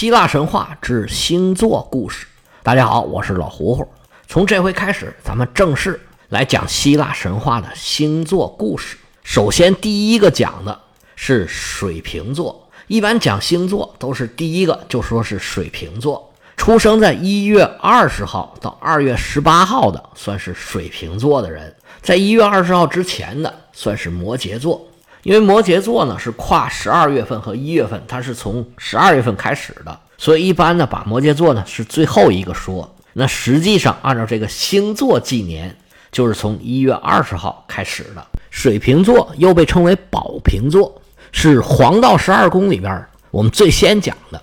希腊神话之星座故事。大家好，我是老胡胡。从这回开始，咱们正式来讲希腊神话的星座故事。首先，第一个讲的是水瓶座。一般讲星座都是第一个就说是水瓶座，出生在一月二十号到二月十八号的算是水瓶座的人，在一月二十号之前的算是摩羯座。因为摩羯座呢是跨十二月份和一月份，它是从十二月份开始的，所以一般呢把摩羯座呢是最后一个说。那实际上按照这个星座纪年，就是从一月二十号开始的。水瓶座又被称为宝瓶座。是黄道十二宫里边我们最先讲的，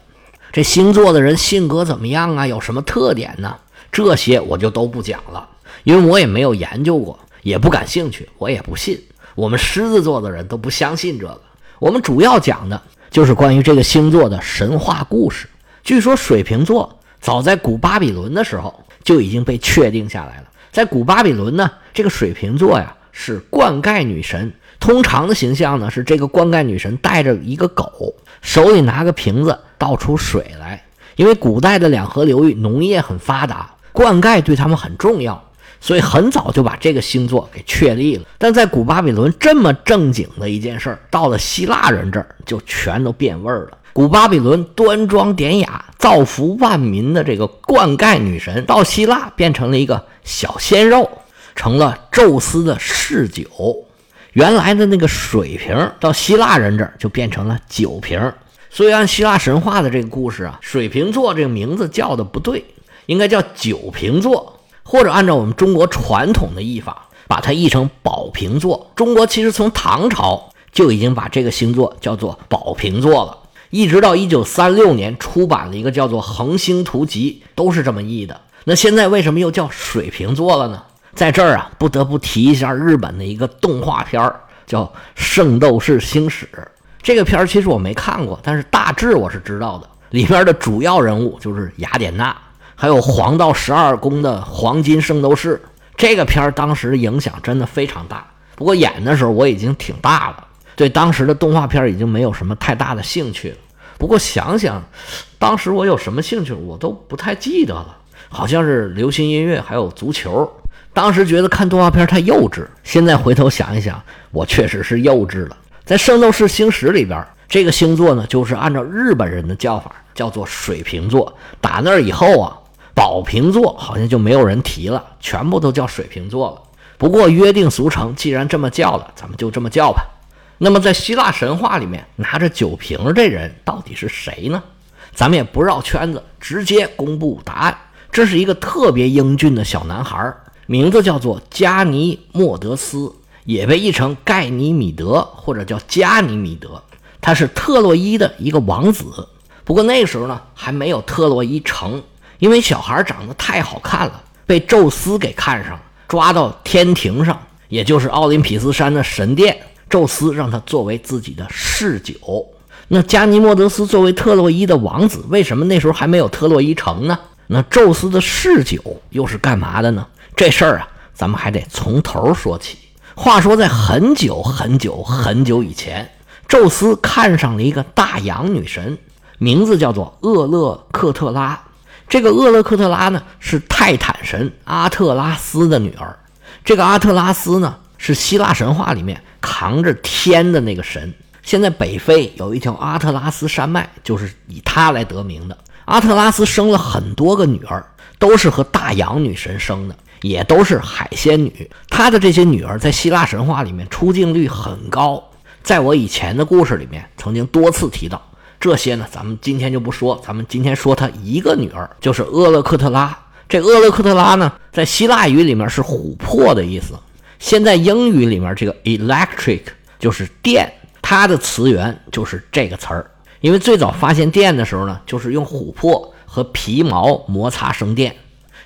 这星座的人性格怎么样啊？有什么特点呢？这些我就都不讲了，因为我也没有研究过，也不感兴趣，我也不信。我们狮子座的人都不相信这个。我们主要讲的就是关于这个星座的神话故事。据说水瓶座早在古巴比伦的时候就已经被确定下来了。在古巴比伦呢，这个水瓶座呀是灌溉女神。通常的形象呢是这个灌溉女神带着一个狗，手里拿个瓶子倒出水来。因为古代的两河流域农业很发达，灌溉对他们很重要，所以很早就把这个星座给确立了。但在古巴比伦这么正经的一件事儿，到了希腊人这儿就全都变味儿了。古巴比伦端庄典雅、造福万民的这个灌溉女神，到希腊变成了一个小鲜肉，成了宙斯的嗜酒。原来的那个水瓶到希腊人这儿就变成了酒瓶，所以按希腊神话的这个故事啊，水瓶座这个名字叫的不对，应该叫酒瓶座，或者按照我们中国传统的译法，把它译成宝瓶座。中国其实从唐朝就已经把这个星座叫做宝瓶座了，一直到一九三六年出版了一个叫做《恒星图集》，都是这么译的。那现在为什么又叫水瓶座了呢？在这儿啊，不得不提一下日本的一个动画片儿，叫《圣斗士星矢》。这个片儿其实我没看过，但是大致我是知道的。里面的主要人物就是雅典娜，还有黄道十二宫的黄金圣斗士。这个片儿当时影响真的非常大。不过演的时候我已经挺大了，对当时的动画片已经没有什么太大的兴趣了。不过想想，当时我有什么兴趣，我都不太记得了。好像是流行音乐，还有足球。当时觉得看动画片太幼稚，现在回头想一想，我确实是幼稚了。在《圣斗士星矢》里边，这个星座呢，就是按照日本人的叫法叫做水瓶座。打那以后啊，宝瓶座好像就没有人提了，全部都叫水瓶座了。不过约定俗成，既然这么叫了，咱们就这么叫吧。那么在希腊神话里面，拿着酒瓶这人到底是谁呢？咱们也不绕圈子，直接公布答案。这是一个特别英俊的小男孩。名字叫做加尼莫德斯，也被译成盖尼米德或者叫加尼米德。他是特洛伊的一个王子，不过那时候呢还没有特洛伊城，因为小孩长得太好看了，被宙斯给看上了，抓到天庭上，也就是奥林匹斯山的神殿。宙斯让他作为自己的侍酒。那加尼莫德斯作为特洛伊的王子，为什么那时候还没有特洛伊城呢？那宙斯的侍酒又是干嘛的呢？这事儿啊，咱们还得从头说起。话说，在很久很久很久以前，宙斯看上了一个大洋女神，名字叫做厄勒克特拉。这个厄勒克特拉呢，是泰坦神阿特拉斯的女儿。这个阿特拉斯呢，是希腊神话里面扛着天的那个神。现在北非有一条阿特拉斯山脉，就是以他来得名的。阿特拉斯生了很多个女儿，都是和大洋女神生的。也都是海仙女，她的这些女儿在希腊神话里面出镜率很高。在我以前的故事里面，曾经多次提到这些呢。咱们今天就不说，咱们今天说他一个女儿，就是厄勒克特拉。这厄勒克特拉呢，在希腊语里面是琥珀的意思。现在英语里面这个 electric 就是电，它的词源就是这个词儿。因为最早发现电的时候呢，就是用琥珀和皮毛摩擦生电。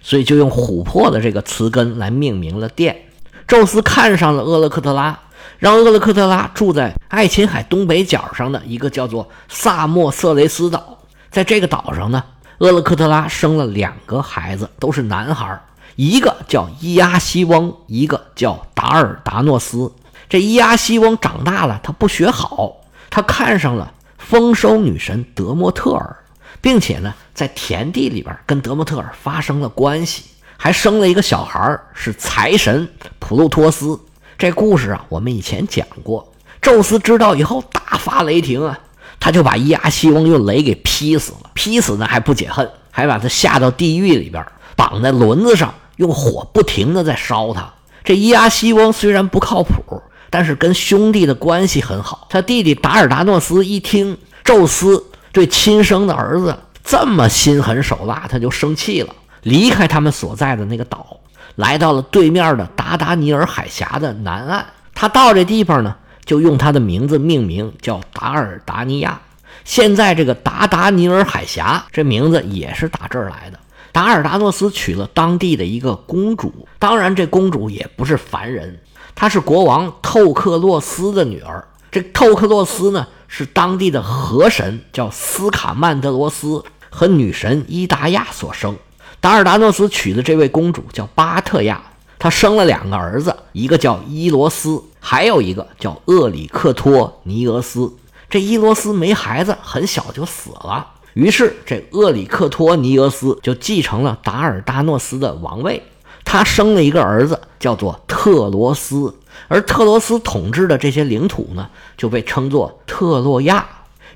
所以就用琥珀的这个词根来命名了电。宙斯看上了厄勒克特拉，让厄勒克特拉住在爱琴海东北角上的一个叫做萨莫色雷斯岛。在这个岛上呢，厄勒克特拉生了两个孩子，都是男孩，一个叫伊阿西翁，一个叫达尔达诺斯。这伊阿西翁长大了，他不学好，他看上了丰收女神德莫特尔。并且呢，在田地里边跟德莫特尔发生了关系，还生了一个小孩是财神普鲁托斯。这故事啊，我们以前讲过。宙斯知道以后大发雷霆啊，他就把伊阿西翁用雷给劈死了。劈死呢还不解恨，还把他下到地狱里边，绑在轮子上，用火不停的在烧他。这伊阿西翁虽然不靠谱，但是跟兄弟的关系很好。他弟弟达尔达诺斯一听宙斯对亲生的儿子这么心狠手辣，他就生气了，离开他们所在的那个岛，来到了对面的达达尼尔海峡的南岸。他到这地方呢，就用他的名字命名，叫达尔达尼亚。现在这个达达尼尔海峡这名字也是打这儿来的。达尔达诺斯娶了当地的一个公主，当然这公主也不是凡人，她是国王透克洛斯的女儿。这透克洛斯呢是当地的河神，叫斯卡曼德罗斯和女神伊达亚所生。达尔达诺斯娶的这位公主叫巴特亚，她生了两个儿子，一个叫伊罗斯，还有一个叫厄里克托尼俄斯。这伊罗斯没孩子，很小就死了。于是，这厄里克托尼俄斯就继承了达尔达诺斯的王位。他生了一个儿子，叫做特罗斯。而特罗斯统治的这些领土呢，就被称作特洛亚。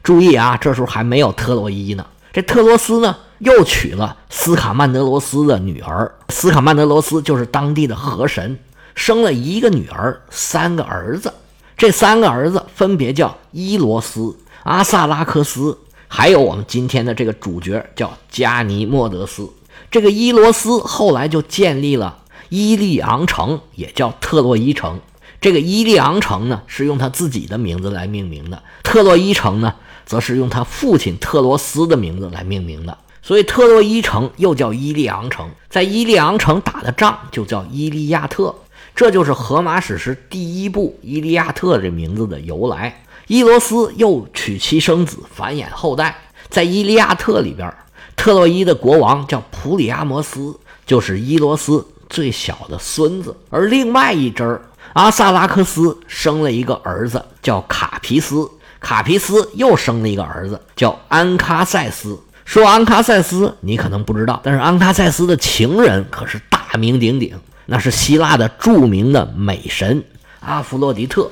注意啊，这时候还没有特洛伊呢。这特罗斯呢，又娶了斯卡曼德罗斯的女儿。斯卡曼德罗斯就是当地的河神，生了一个女儿，三个儿子。这三个儿子分别叫伊罗斯、阿萨拉克斯。还有我们今天的这个主角叫加尼莫德斯，这个伊罗斯后来就建立了伊利昂城，也叫特洛伊城。这个伊利昂城呢是用他自己的名字来命名的，特洛伊城呢则是用他父亲特罗斯的名字来命名的。所以特洛伊城又叫伊利昂城，在伊利昂城打的仗就叫伊利亚特，这就是荷马史诗第一部《伊利亚特》这名字的由来。伊罗斯又娶妻生子，繁衍后代。在《伊利亚特》里边，特洛伊的国王叫普里阿摩斯，就是伊罗斯最小的孙子。而另外一支儿，阿萨拉克斯生了一个儿子，叫卡皮斯。卡皮斯又生了一个儿子，叫安喀塞斯。说安喀塞斯，你可能不知道，但是安喀塞斯的情人可是大名鼎鼎，那是希腊的著名的美神阿弗洛狄特。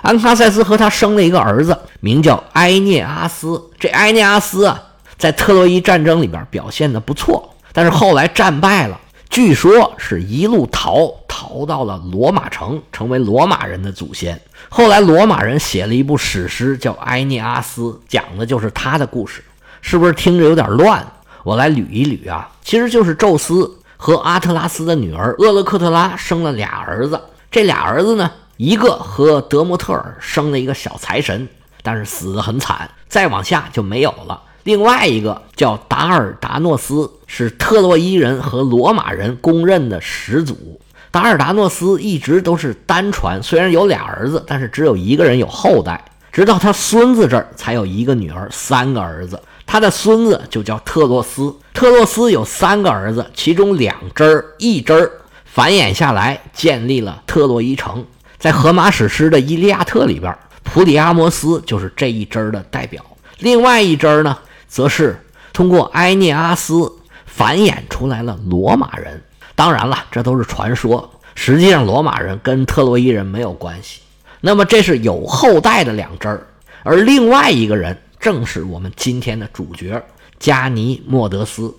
安喀塞斯和他生了一个儿子，名叫埃涅阿斯。这埃涅阿斯啊，在特洛伊战争里边表现的不错，但是后来战败了，据说是一路逃逃到了罗马城，成为罗马人的祖先。后来罗马人写了一部史诗，叫《埃涅阿斯》，讲的就是他的故事。是不是听着有点乱？我来捋一捋啊，其实就是宙斯和阿特拉斯的女儿厄勒克特拉生了俩儿子，这俩儿子呢？一个和德莫特尔生了一个小财神，但是死得很惨，再往下就没有了。另外一个叫达尔达诺斯，是特洛伊人和罗马人公认的始祖。达尔达诺斯一直都是单传，虽然有俩儿子，但是只有一个人有后代，直到他孙子这儿才有一个女儿，三个儿子。他的孙子就叫特洛斯，特洛斯有三个儿子，其中两支儿一支儿繁衍下来，建立了特洛伊城。在荷马史诗的《伊利亚特》里边，普里阿摩斯就是这一支儿的代表。另外一支儿呢，则是通过埃涅阿斯繁衍出来了罗马人。当然了，这都是传说，实际上罗马人跟特洛伊人没有关系。那么这是有后代的两支儿，而另外一个人正是我们今天的主角加尼莫德斯。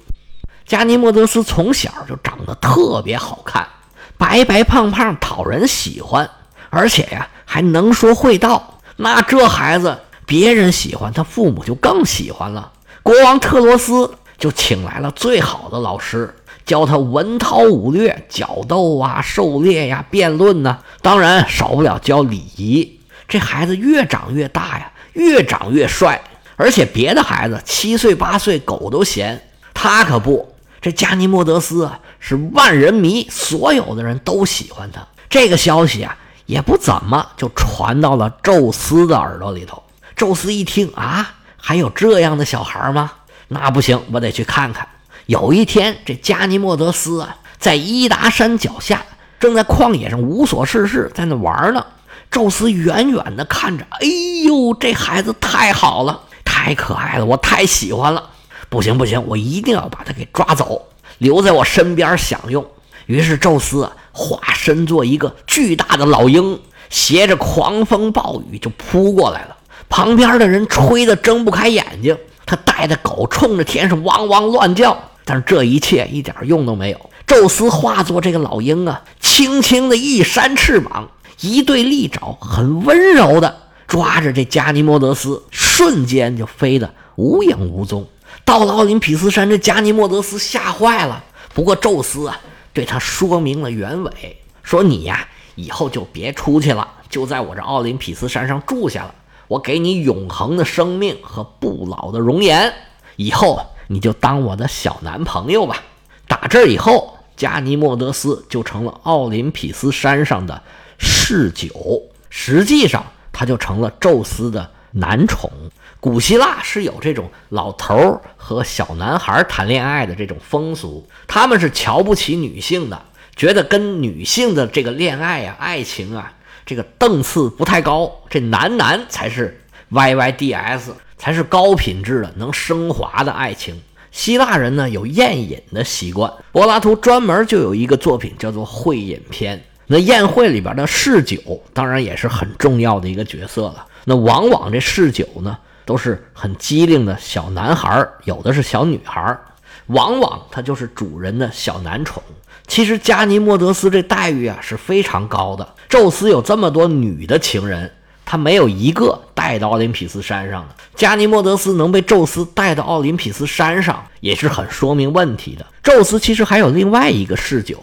加尼莫德斯从小就长得特别好看，白白胖胖，讨人喜欢。而且呀，还能说会道，那这孩子别人喜欢，他父母就更喜欢了。国王特罗斯就请来了最好的老师，教他文韬武略、角斗啊、狩猎呀、辩论呢，当然少不了教礼仪。这孩子越长越大呀，越长越帅，而且别的孩子七岁八岁狗都嫌，他可不。这加尼莫德斯啊，是万人迷，所有的人都喜欢他。这个消息啊。也不怎么就传到了宙斯的耳朵里头。宙斯一听啊，还有这样的小孩吗？那不行，我得去看看。有一天，这加尼莫德斯啊，在伊达山脚下，正在旷野上无所事事，在那玩呢。宙斯远远的看着，哎呦，这孩子太好了，太可爱了，我太喜欢了。不行不行，我一定要把他给抓走，留在我身边享用。于是宙斯，化身做一个巨大的老鹰，携着狂风暴雨就扑过来了。旁边的人吹得睁不开眼睛，他带的狗冲着天上汪汪乱叫，但是这一切一点用都没有。宙斯化作这个老鹰啊，轻轻的一扇翅膀，一对利爪很温柔的抓着这加尼莫德斯，瞬间就飞得无影无踪。到了奥林匹斯山，这加尼莫德斯吓坏了。不过宙斯啊，对他说明了原委，说你呀，以后就别出去了，就在我这奥林匹斯山上住下了。我给你永恒的生命和不老的容颜，以后你就当我的小男朋友吧。打这以后，加尼莫德斯就成了奥林匹斯山上的侍酒，实际上他就成了宙斯的男宠。古希腊是有这种老头儿和小男孩谈恋爱的这种风俗，他们是瞧不起女性的，觉得跟女性的这个恋爱啊、爱情啊，这个档次不太高，这男男才是 YYDS，才是高品质的、能升华的爱情。希腊人呢有宴饮的习惯，柏拉图专门就有一个作品叫做《会饮篇》，那宴会里边的侍酒当然也是很重要的一个角色了。那往往这侍酒呢。都是很机灵的小男孩有的是小女孩往往他就是主人的小男宠。其实加尼莫德斯这待遇啊是非常高的。宙斯有这么多女的情人，他没有一个带到奥林匹斯山上的。加尼莫德斯能被宙斯带到奥林匹斯山上，也是很说明问题的。宙斯其实还有另外一个侍酒，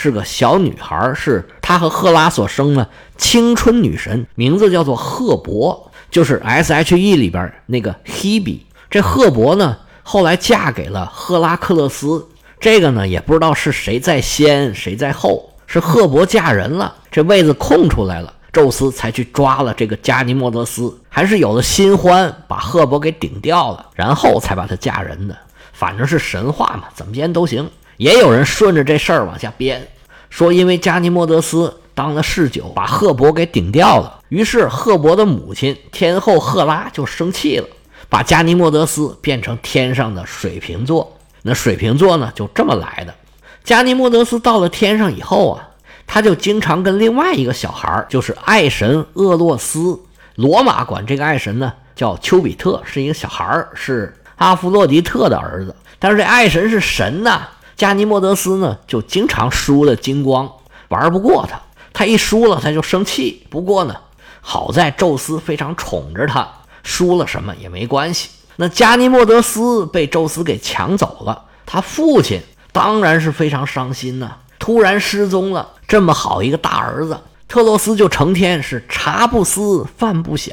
是个小女孩，是她和赫拉所生的青春女神，名字叫做赫伯。就是 S H E 里边那个 Hebe，这赫伯呢，后来嫁给了赫拉克勒斯。这个呢，也不知道是谁在先，谁在后。是赫伯嫁人了，这位子空出来了，宙斯才去抓了这个加尼莫德斯，还是有了新欢，把赫伯给顶掉了，然后才把她嫁人的。反正是神话嘛，怎么编都行。也有人顺着这事儿往下编，说因为加尼莫德斯。当了侍酒，把赫伯给顶掉了。于是赫伯的母亲天后赫拉就生气了，把加尼莫德斯变成天上的水瓶座。那水瓶座呢，就这么来的。加尼莫德斯到了天上以后啊，他就经常跟另外一个小孩，就是爱神厄洛斯。罗马管这个爱神呢叫丘比特，是一个小孩，是阿弗洛狄特的儿子。但是这爱神是神呐，加尼莫德斯呢就经常输了精光，玩不过他。他一输了，他就生气。不过呢，好在宙斯非常宠着他，输了什么也没关系。那加尼莫德斯被宙斯给抢走了，他父亲当然是非常伤心呐。突然失踪了，这么好一个大儿子，特洛斯就成天是茶不思饭不想，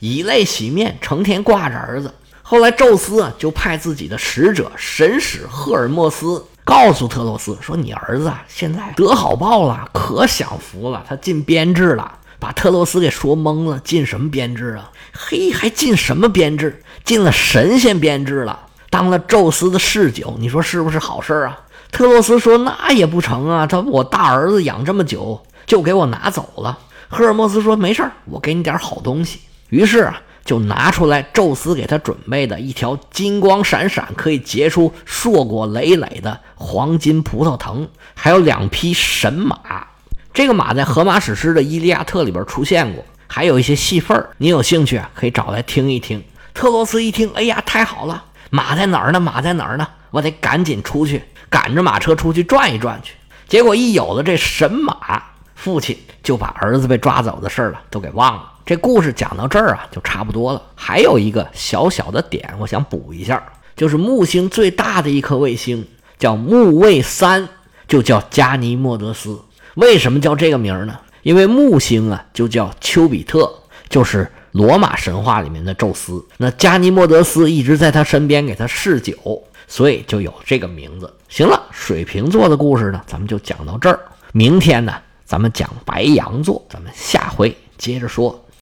以泪洗面，成天挂着儿子。后来宙斯啊，就派自己的使者神使赫尔墨斯。告诉特洛斯说：“你儿子现在得好报了，可享福了。他进编制了，把特洛斯给说懵了。进什么编制啊？嘿，还进什么编制？进了神仙编制了，当了宙斯的侍酒。你说是不是好事啊？”特洛斯说：“那也不成啊，他我大儿子养这么久，就给我拿走了。”赫尔墨斯说：“没事儿，我给你点好东西。”于是啊。就拿出来宙斯给他准备的一条金光闪闪、可以结出硕果累累的黄金葡萄藤，还有两匹神马。这个马在荷马史诗的《伊利亚特》里边出现过，还有一些戏份儿。你有兴趣啊，可以找来听一听。特洛斯一听，哎呀，太好了！马在哪儿呢？马在哪儿呢？我得赶紧出去，赶着马车出去转一转去。结果一有了这神马，父亲就把儿子被抓走的事儿了都给忘了。这故事讲到这儿啊，就差不多了。还有一个小小的点，我想补一下，就是木星最大的一颗卫星叫木卫三，就叫加尼莫德斯。为什么叫这个名呢？因为木星啊，就叫丘比特，就是罗马神话里面的宙斯。那加尼莫德斯一直在他身边给他侍酒，所以就有这个名字。行了，水瓶座的故事呢，咱们就讲到这儿。明天呢，咱们讲白羊座，咱们下回接着说。